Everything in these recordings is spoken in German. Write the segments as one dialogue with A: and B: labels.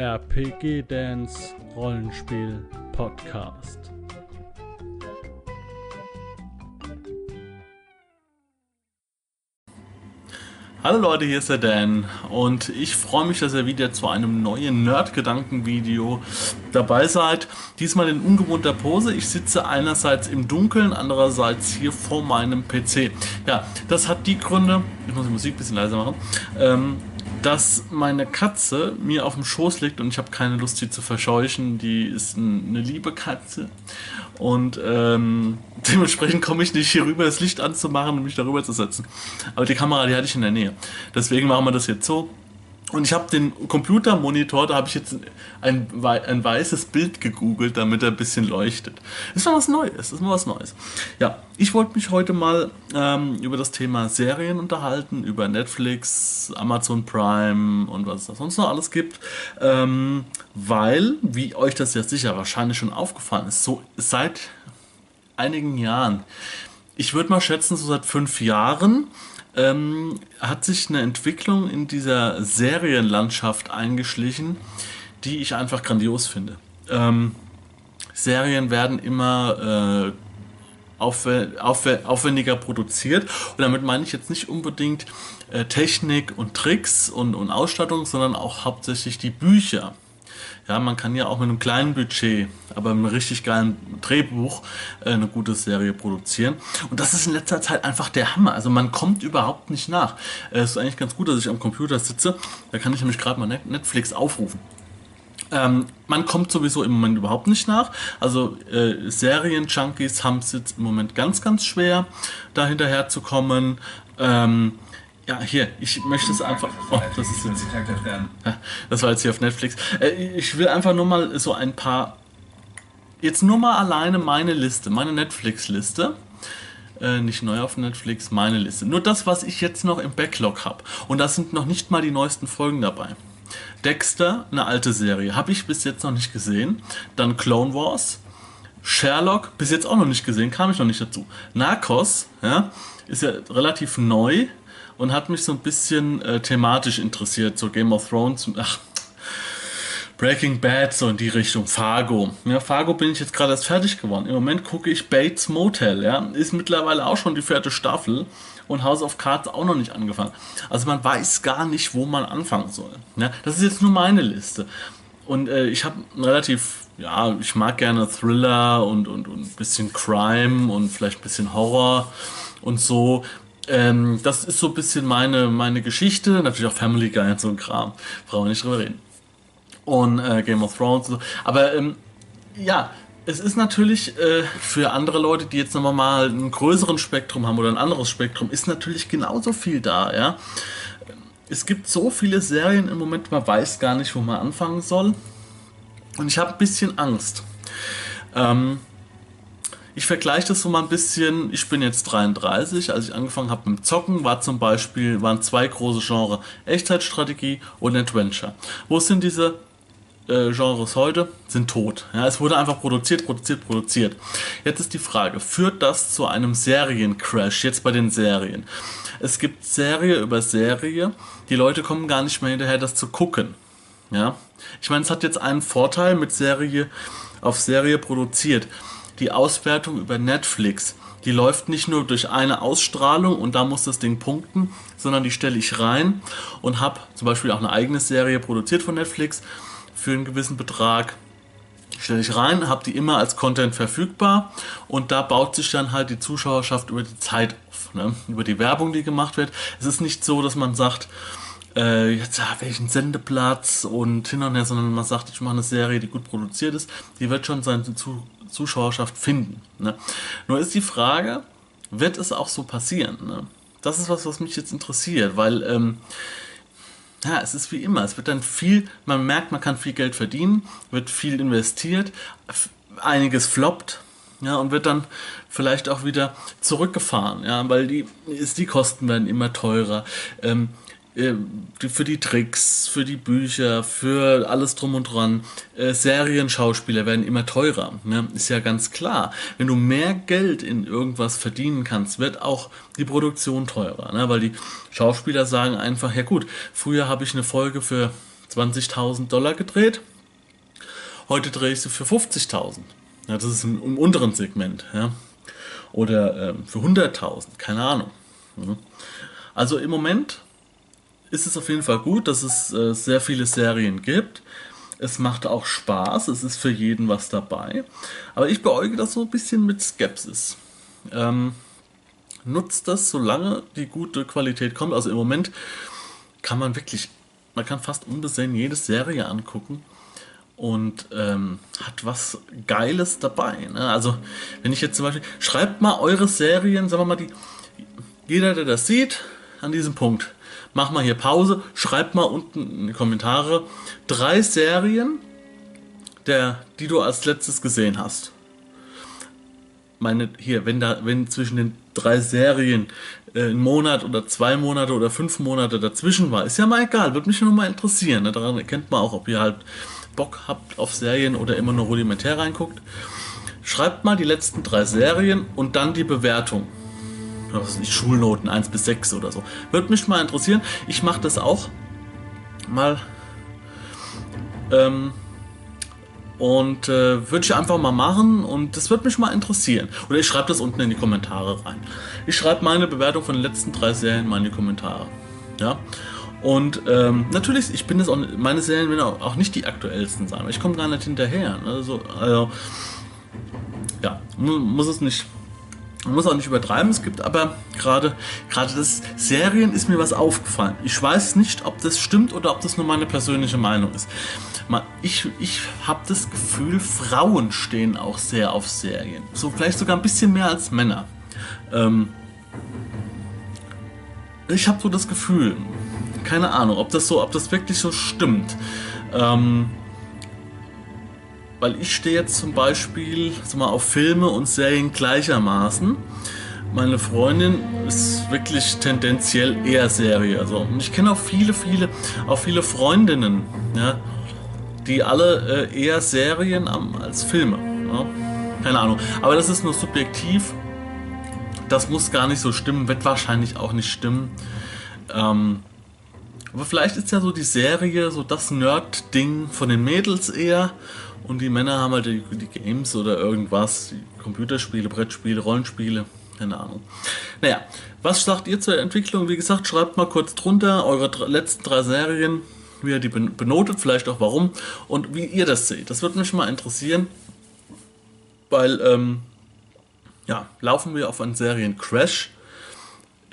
A: RPG Dance Rollenspiel Podcast.
B: Hallo Leute, hier ist der Dan und ich freue mich, dass ihr wieder zu einem neuen Nerd-Gedanken-Video dabei seid. Diesmal in ungewohnter Pose. Ich sitze einerseits im Dunkeln, andererseits hier vor meinem PC. Ja, das hat die Gründe, ich muss die Musik ein bisschen leiser machen, ähm, dass meine Katze mir auf dem Schoß liegt und ich habe keine Lust, sie zu verscheuchen. Die ist eine liebe Katze. Und ähm, dementsprechend komme ich nicht hier rüber, das Licht anzumachen und mich darüber zu setzen. Aber die Kamera, die hatte ich in der Nähe. Deswegen machen wir das jetzt so. Und ich habe den Computermonitor, da habe ich jetzt ein, ein weißes Bild gegoogelt, damit er ein bisschen leuchtet. Ist mal was Neues, ist mal was Neues. Ja, ich wollte mich heute mal ähm, über das Thema Serien unterhalten, über Netflix, Amazon Prime und was es da sonst noch alles gibt. Ähm, weil, wie euch das ja sicher wahrscheinlich schon aufgefallen ist, so seit einigen Jahren, ich würde mal schätzen, so seit fünf Jahren, ähm, hat sich eine Entwicklung in dieser Serienlandschaft eingeschlichen, die ich einfach grandios finde. Ähm, Serien werden immer äh, aufwendiger produziert und damit meine ich jetzt nicht unbedingt äh, Technik und Tricks und, und Ausstattung, sondern auch hauptsächlich die Bücher. Ja, man kann ja auch mit einem kleinen Budget, aber mit einem richtig geilen Drehbuch äh, eine gute Serie produzieren. Und das ist in letzter Zeit einfach der Hammer. Also man kommt überhaupt nicht nach. Äh, es ist eigentlich ganz gut, dass ich am Computer sitze. Da kann ich nämlich gerade mal Netflix aufrufen. Ähm, man kommt sowieso im Moment überhaupt nicht nach. Also äh, Serien-Junkies haben es jetzt im Moment ganz, ganz schwer, da hinterher zu kommen. Ähm, ja, hier, ich möchte es einfach. Oh, das ist jetzt. Das war jetzt hier auf Netflix. Äh, ich will einfach nur mal so ein paar. Jetzt nur mal alleine meine Liste, meine Netflix-Liste. Äh, nicht neu auf Netflix, meine Liste. Nur das, was ich jetzt noch im Backlog habe. Und da sind noch nicht mal die neuesten Folgen dabei. Dexter, eine alte Serie, habe ich bis jetzt noch nicht gesehen. Dann Clone Wars. Sherlock, bis jetzt auch noch nicht gesehen, kam ich noch nicht dazu. Narcos, ja, ist ja relativ neu und hat mich so ein bisschen äh, thematisch interessiert, so Game of Thrones, ach, Breaking Bad, so in die Richtung, Fargo. Ja, Fargo bin ich jetzt gerade erst fertig geworden. Im Moment gucke ich Bates Motel, ja, ist mittlerweile auch schon die vierte Staffel und House of Cards auch noch nicht angefangen. Also man weiß gar nicht, wo man anfangen soll. Ja, das ist jetzt nur meine Liste. Und äh, ich habe relativ, ja, ich mag gerne Thriller und, und, und ein bisschen Crime und vielleicht ein bisschen Horror und so. Ähm, das ist so ein bisschen meine, meine Geschichte. Natürlich auch Family Guy und so ein Kram. Brauchen wir nicht drüber reden. Und äh, Game of Thrones und so. Aber ähm, ja, es ist natürlich äh, für andere Leute, die jetzt nochmal mal ein größeren Spektrum haben oder ein anderes Spektrum, ist natürlich genauso viel da, ja. Es gibt so viele Serien im Moment, man weiß gar nicht, wo man anfangen soll. Und ich habe ein bisschen Angst. Ähm, ich vergleiche das so mal ein bisschen. Ich bin jetzt 33. Als ich angefangen habe mit Zocken, war zum Beispiel, waren zwei große Genres: Echtzeitstrategie und Adventure. Wo sind diese äh, Genres heute? Sind tot. Ja, es wurde einfach produziert, produziert, produziert. Jetzt ist die Frage: Führt das zu einem Seriencrash jetzt bei den Serien? Es gibt Serie über Serie. Die Leute kommen gar nicht mehr hinterher, das zu gucken. Ja, ich meine, es hat jetzt einen Vorteil mit Serie auf Serie produziert die Auswertung über Netflix, die läuft nicht nur durch eine Ausstrahlung und da muss das Ding punkten, sondern die stelle ich rein und habe zum Beispiel auch eine eigene Serie produziert von Netflix für einen gewissen Betrag. Stelle ich rein, habe die immer als Content verfügbar und da baut sich dann halt die Zuschauerschaft über die Zeit auf, ne? über die Werbung, die gemacht wird. Es ist nicht so, dass man sagt, äh, jetzt habe ich einen Sendeplatz und hin und her, sondern man sagt, ich mache eine Serie, die gut produziert ist, die wird schon seine Zuschauerschaft finden. Ne? Nur ist die Frage, wird es auch so passieren? Ne? Das ist was, was mich jetzt interessiert, weil ähm, ja, es ist wie immer. Es wird dann viel, man merkt, man kann viel Geld verdienen, wird viel investiert, einiges floppt, ja, und wird dann vielleicht auch wieder zurückgefahren, ja, weil die, ist, die Kosten werden immer teurer. Ähm, äh, für die Tricks, für die Bücher, für alles drum und dran. Äh, Serienschauspieler werden immer teurer. Ne? Ist ja ganz klar. Wenn du mehr Geld in irgendwas verdienen kannst, wird auch die Produktion teurer. Ne? Weil die Schauspieler sagen einfach, ja gut, früher habe ich eine Folge für 20.000 Dollar gedreht. Heute drehe ich sie für 50.000. Ja, das ist im, im, unteren Segment. Ja. Oder ähm, für 100.000, keine Ahnung. Ja. Also im Moment ist es auf jeden Fall gut, dass es äh, sehr viele Serien gibt. Es macht auch Spaß, es ist für jeden was dabei. Aber ich beäuge das so ein bisschen mit Skepsis. Ähm, nutzt das, solange die gute Qualität kommt. Also im Moment kann man wirklich, man kann fast unbesehen jede Serie angucken und ähm, hat was Geiles dabei. Ne? Also wenn ich jetzt zum Beispiel, schreibt mal eure Serien, sagen wir mal, die, jeder, der das sieht, an diesem Punkt, mach mal hier Pause, schreib mal unten in die Kommentare drei Serien, der, die du als letztes gesehen hast. Meine, hier, wenn da, wenn zwischen den drei Serien äh, ein Monat oder zwei Monate oder fünf Monate dazwischen war, ist ja mal egal, würde mich nur mal interessieren. Ne? Daran erkennt man auch, ob ihr halt Bock habt auf Serien oder immer nur rudimentär reinguckt. Schreibt mal die letzten drei Serien und dann die Bewertung was nicht, Schulnoten 1 bis 6 oder so. Würde mich mal interessieren. Ich mache das auch mal. Ähm, und äh, würde ich einfach mal machen und das würde mich mal interessieren. Oder ich schreibe das unten in die Kommentare rein. Ich schreibe meine Bewertung von den letzten drei Serien mal in die Kommentare. Ja. Und ähm, natürlich, ich bin es auch, meine Serien werden auch, nicht die aktuellsten sein, weil ich komme gar nicht hinterher. Also, also ja, muss es nicht man muss auch nicht übertreiben, es gibt aber gerade gerade das Serien ist mir was aufgefallen. Ich weiß nicht, ob das stimmt oder ob das nur meine persönliche Meinung ist. Ich, ich habe das Gefühl, Frauen stehen auch sehr auf Serien. So vielleicht sogar ein bisschen mehr als Männer. Ähm ich habe so das Gefühl, keine Ahnung, ob das so, ob das wirklich so stimmt. Ähm weil ich stehe jetzt zum Beispiel mal, auf Filme und Serien gleichermaßen. Meine Freundin ist wirklich tendenziell eher Serie. Also, und ich kenne auch viele, viele, auch viele Freundinnen, ja, die alle äh, eher Serien als Filme. Ja. Keine Ahnung. Aber das ist nur subjektiv. Das muss gar nicht so stimmen, wird wahrscheinlich auch nicht stimmen. Ähm, aber vielleicht ist ja so die Serie so das Nerd-Ding von den Mädels eher und die Männer haben halt die, die Games oder irgendwas, Computerspiele, Brettspiele, Rollenspiele, keine Ahnung. Naja, was sagt ihr zur Entwicklung? Wie gesagt, schreibt mal kurz drunter eure letzten drei Serien, wie ihr die benotet, vielleicht auch warum und wie ihr das seht. Das würde mich mal interessieren, weil, ähm, ja, laufen wir auf einen Seriencrash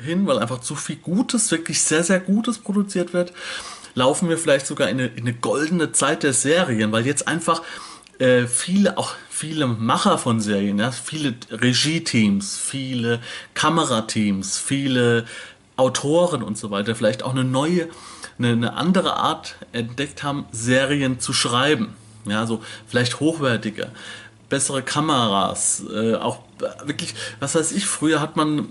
B: hin, weil einfach zu viel Gutes, wirklich sehr, sehr Gutes produziert wird laufen wir vielleicht sogar in eine, in eine goldene Zeit der Serien, weil jetzt einfach äh, viele, auch viele Macher von Serien, ja, viele Regie-Teams, viele Kamerateams, viele Autoren und so weiter vielleicht auch eine neue, eine, eine andere Art entdeckt haben, Serien zu schreiben. Ja, so vielleicht hochwertiger, bessere Kameras, äh, auch wirklich, was weiß ich, früher hat man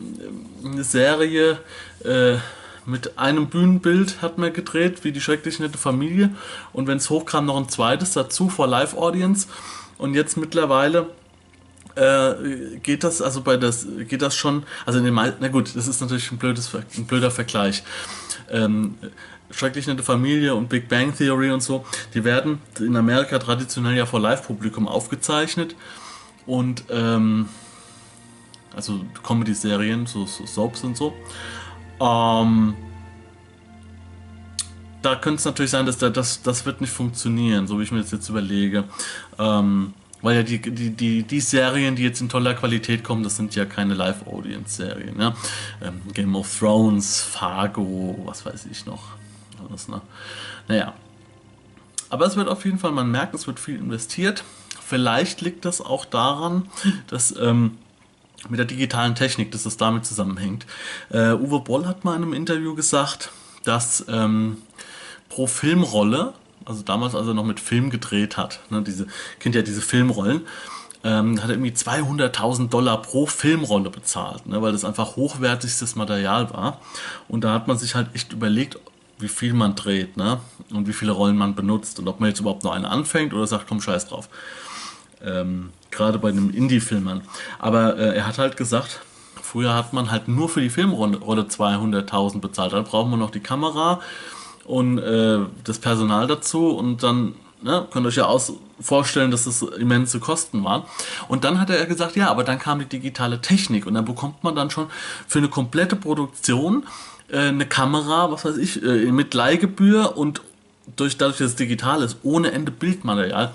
B: eine Serie, äh, mit einem Bühnenbild hat man gedreht, wie die schrecklich nette Familie. Und wenn es hochkam, noch ein zweites dazu vor Live-Audience. Und jetzt mittlerweile äh, geht das, also bei das, geht das schon, also in den na gut, das ist natürlich ein, blödes, ein blöder Vergleich. Ähm, Schrecklich nette Familie und Big Bang Theory und so, die werden in Amerika traditionell ja vor Live-Publikum aufgezeichnet. Und ähm, also Comedy-Serien, so, so Soaps und so. Ähm, da könnte es natürlich sein, dass da, das, das wird nicht funktionieren, so wie ich mir das jetzt überlege. Ähm, weil ja die, die, die, die Serien, die jetzt in toller Qualität kommen, das sind ja keine Live-Audience-Serien. Ne? Ähm, Game of Thrones, Fargo, was weiß ich noch. Alles, ne? Naja. Aber es wird auf jeden Fall, man merkt, es wird viel investiert. Vielleicht liegt das auch daran, dass ähm, mit der digitalen Technik, dass das damit zusammenhängt. Äh, Uwe Boll hat mal in einem Interview gesagt, dass ähm, pro Filmrolle, also damals, als er noch mit Film gedreht hat, ne, diese, kennt ja diese Filmrollen, ähm, hat er irgendwie 200.000 Dollar pro Filmrolle bezahlt, ne, weil das einfach hochwertigstes Material war. Und da hat man sich halt echt überlegt, wie viel man dreht ne, und wie viele Rollen man benutzt und ob man jetzt überhaupt noch eine anfängt oder sagt, komm, scheiß drauf. Ähm, gerade bei den Indie-Filmern. Aber äh, er hat halt gesagt, früher hat man halt nur für die Filmrolle 200.000 bezahlt. Dann braucht man noch die Kamera und äh, das Personal dazu und dann ne, könnt ihr euch ja aus vorstellen, dass das immense Kosten waren. Und dann hat er gesagt, ja, aber dann kam die digitale Technik und dann bekommt man dann schon für eine komplette Produktion äh, eine Kamera, was weiß ich, äh, mit Leihgebühr und durch, dadurch, dass es digital ist, ohne Ende Bildmaterial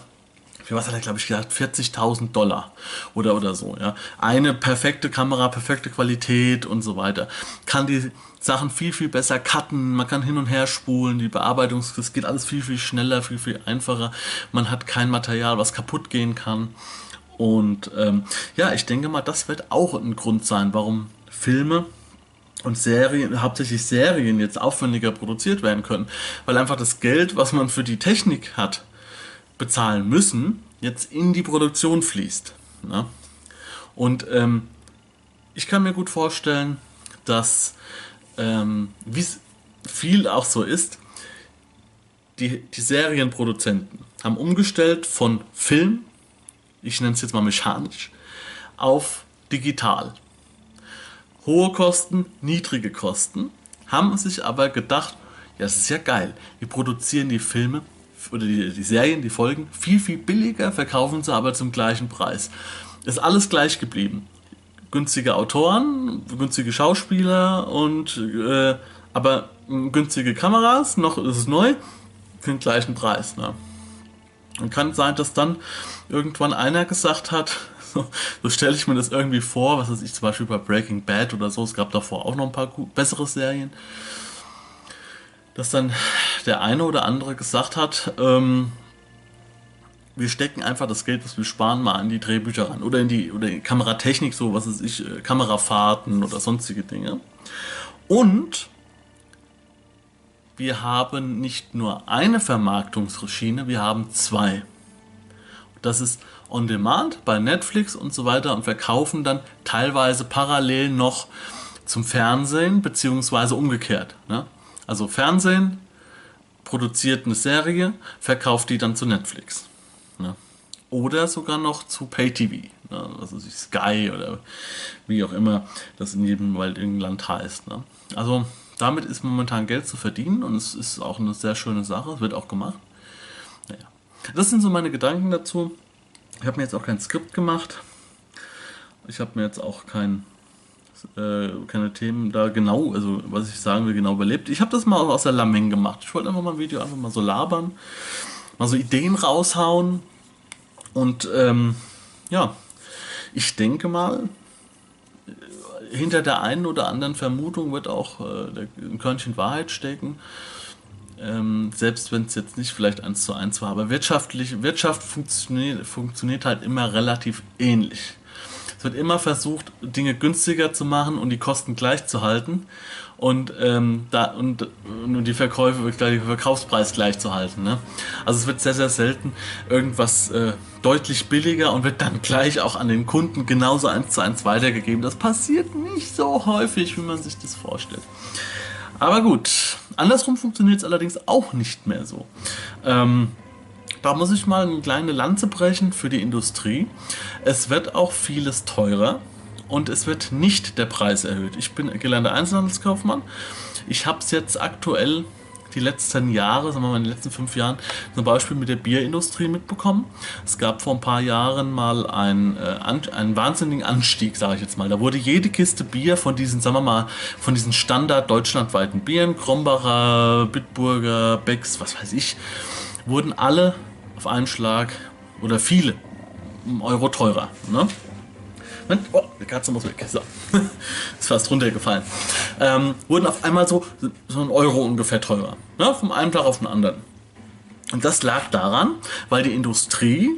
B: für was hat er, glaube ich, gesagt, 40.000 Dollar oder, oder so. Ja. Eine perfekte Kamera, perfekte Qualität und so weiter. Kann die Sachen viel, viel besser cutten, man kann hin und her spulen, die Bearbeitung, das geht alles viel, viel schneller, viel, viel einfacher. Man hat kein Material, was kaputt gehen kann. Und ähm, ja, ich denke mal, das wird auch ein Grund sein, warum Filme und Serien, hauptsächlich Serien jetzt aufwendiger produziert werden können, weil einfach das Geld, was man für die Technik hat, bezahlen müssen, jetzt in die Produktion fließt. Ne? Und ähm, ich kann mir gut vorstellen, dass, ähm, wie es viel auch so ist, die, die Serienproduzenten haben umgestellt von Film, ich nenne es jetzt mal mechanisch, auf digital. Hohe Kosten, niedrige Kosten, haben sich aber gedacht, ja, das ist ja geil. Wir produzieren die Filme oder die, die Serien, die Folgen viel, viel billiger, verkaufen sie aber zum gleichen Preis. Ist alles gleich geblieben. Günstige Autoren, günstige Schauspieler und äh, aber günstige Kameras, noch ist es neu, für den gleichen Preis. Ne? Und kann sein, dass dann irgendwann einer gesagt hat, so, so stelle ich mir das irgendwie vor, was weiß ich, zum Beispiel bei Breaking Bad oder so, es gab davor auch noch ein paar bessere Serien dass dann der eine oder andere gesagt hat, ähm, wir stecken einfach das Geld, was wir sparen, mal in die Drehbücher rein oder in die, oder in Kameratechnik, so was weiß ich, äh, Kamerafahrten oder sonstige Dinge. Und wir haben nicht nur eine Vermarktungsschiene, wir haben zwei. Das ist On Demand bei Netflix und so weiter und verkaufen dann teilweise parallel noch zum Fernsehen, beziehungsweise umgekehrt. Ne? Also Fernsehen produziert eine Serie, verkauft die dann zu Netflix. Ne? Oder sogar noch zu PayTV. Ne? Also Sky oder wie auch immer das in jedem Wald irgendein Land heißt. Ne? Also damit ist momentan Geld zu verdienen und es ist auch eine sehr schöne Sache. Es wird auch gemacht. Naja. Das sind so meine Gedanken dazu. Ich habe mir jetzt auch kein Skript gemacht. Ich habe mir jetzt auch kein keine Themen da genau, also was ich sagen will, genau überlebt. Ich habe das mal aus der Lameng gemacht. Ich wollte einfach mal ein Video einfach mal so labern, mal so Ideen raushauen und ähm, ja, ich denke mal, hinter der einen oder anderen Vermutung wird auch äh, ein Körnchen Wahrheit stecken. Ähm, selbst wenn es jetzt nicht vielleicht eins zu eins war, aber wirtschaftlich, Wirtschaft funktioniert, funktioniert halt immer relativ ähnlich. Es wird immer versucht, Dinge günstiger zu machen und die Kosten gleich zu halten und, ähm, da, und, und die Verkäufe, den Verkaufspreis gleich zu halten. Ne? Also es wird sehr, sehr selten irgendwas äh, deutlich billiger und wird dann gleich auch an den Kunden genauso eins zu eins weitergegeben. Das passiert nicht so häufig, wie man sich das vorstellt. Aber gut, andersrum funktioniert es allerdings auch nicht mehr so. Ähm, da muss ich mal eine kleine Lanze brechen für die Industrie. Es wird auch vieles teurer und es wird nicht der Preis erhöht. Ich bin gelernter Einzelhandelskaufmann. Ich habe es jetzt aktuell die letzten Jahre, sagen wir mal in den letzten fünf Jahren, zum Beispiel mit der Bierindustrie mitbekommen. Es gab vor ein paar Jahren mal einen, äh, einen wahnsinnigen Anstieg, sage ich jetzt mal. Da wurde jede Kiste Bier von diesen, sagen wir mal, von diesen Standard deutschlandweiten Bieren, Krombacher, Bitburger, Becks, was weiß ich, wurden alle auf einen Schlag oder viele Euro teurer. Ne? Oh, die Katze muss weg. So. Ist fast runtergefallen. Ähm, wurden auf einmal so, so ein Euro ungefähr teurer. Ne? Vom einen Tag auf den anderen. Und das lag daran, weil die Industrie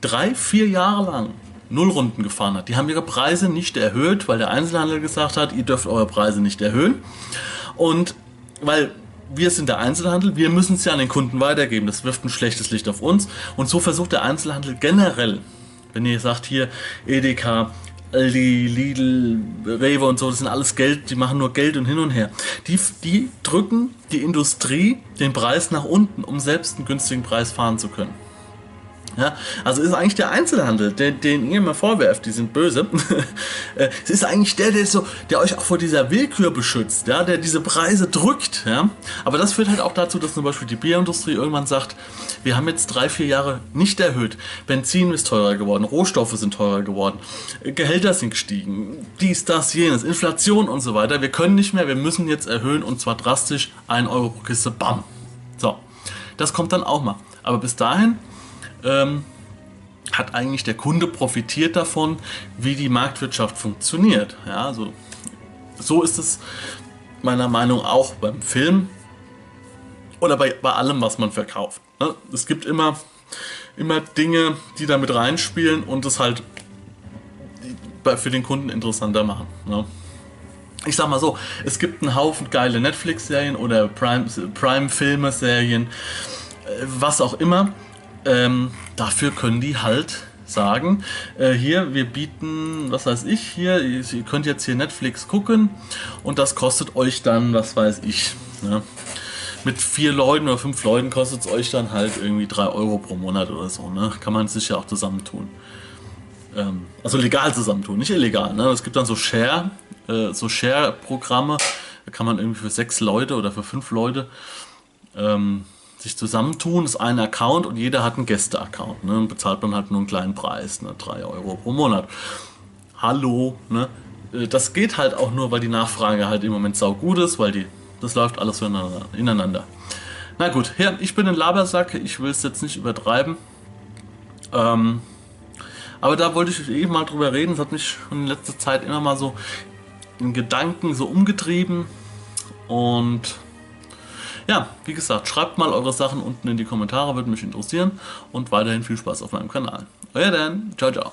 B: drei, vier Jahre lang Nullrunden gefahren hat. Die haben ihre Preise nicht erhöht, weil der Einzelhandel gesagt hat, ihr dürft eure Preise nicht erhöhen. Und weil wir sind der Einzelhandel, wir müssen es ja an den Kunden weitergeben. Das wirft ein schlechtes Licht auf uns. Und so versucht der Einzelhandel generell, wenn ihr sagt hier Edeka, Aldi, Lidl, Rewe und so, das sind alles Geld, die machen nur Geld und hin und her. Die, die drücken die Industrie den Preis nach unten, um selbst einen günstigen Preis fahren zu können. Ja, also ist eigentlich der Einzelhandel, der, den ihr immer vorwerft, die sind böse. Es ist eigentlich der, der, so, der euch auch vor dieser Willkür beschützt, ja, der diese Preise drückt. Ja. Aber das führt halt auch dazu, dass zum Beispiel die Bierindustrie irgendwann sagt, wir haben jetzt drei, vier Jahre nicht erhöht. Benzin ist teurer geworden, Rohstoffe sind teurer geworden, Gehälter sind gestiegen, dies, das, jenes, Inflation und so weiter. Wir können nicht mehr, wir müssen jetzt erhöhen und zwar drastisch 1 Euro pro Kiste, bam. So, das kommt dann auch mal. Aber bis dahin ähm, hat eigentlich der Kunde profitiert davon, wie die Marktwirtschaft funktioniert. Ja, also, so ist es meiner Meinung nach auch beim Film oder bei, bei allem, was man verkauft. Ne? Es gibt immer, immer Dinge, die da mit reinspielen und es halt für den Kunden interessanter machen. Ne? Ich sag mal so, es gibt einen Haufen geile Netflix-Serien oder Prime-Filme-Serien, Prime äh, was auch immer ähm, dafür können die halt sagen, äh, hier, wir bieten, was weiß ich, hier, ihr könnt jetzt hier Netflix gucken und das kostet euch dann, was weiß ich, ne? mit vier Leuten oder fünf Leuten kostet es euch dann halt irgendwie drei Euro pro Monat oder so, ne? Kann man sich ja auch zusammentun. Ähm, also legal zusammentun, nicht illegal, ne? Es gibt dann so Share, äh, so Share-Programme, da kann man irgendwie für sechs Leute oder für fünf Leute ähm, sich zusammentun, ist ein Account und jeder hat einen Gäste-Account. Ne? Dann bezahlt man halt nur einen kleinen Preis, ne? 3 Euro pro Monat. Hallo, ne? Äh, das geht halt auch nur, weil die Nachfrage halt im Moment sau gut ist, weil die, das läuft alles ineinander. Na gut, ja, ich bin ein Labersack, ich will es jetzt nicht übertreiben. Ähm, aber da wollte ich eben mal drüber reden, es hat mich in letzter Zeit immer mal so in Gedanken so umgetrieben und ja, wie gesagt, schreibt mal eure Sachen unten in die Kommentare, würde mich interessieren. Und weiterhin viel Spaß auf meinem Kanal. Euer Dan, ciao, ciao.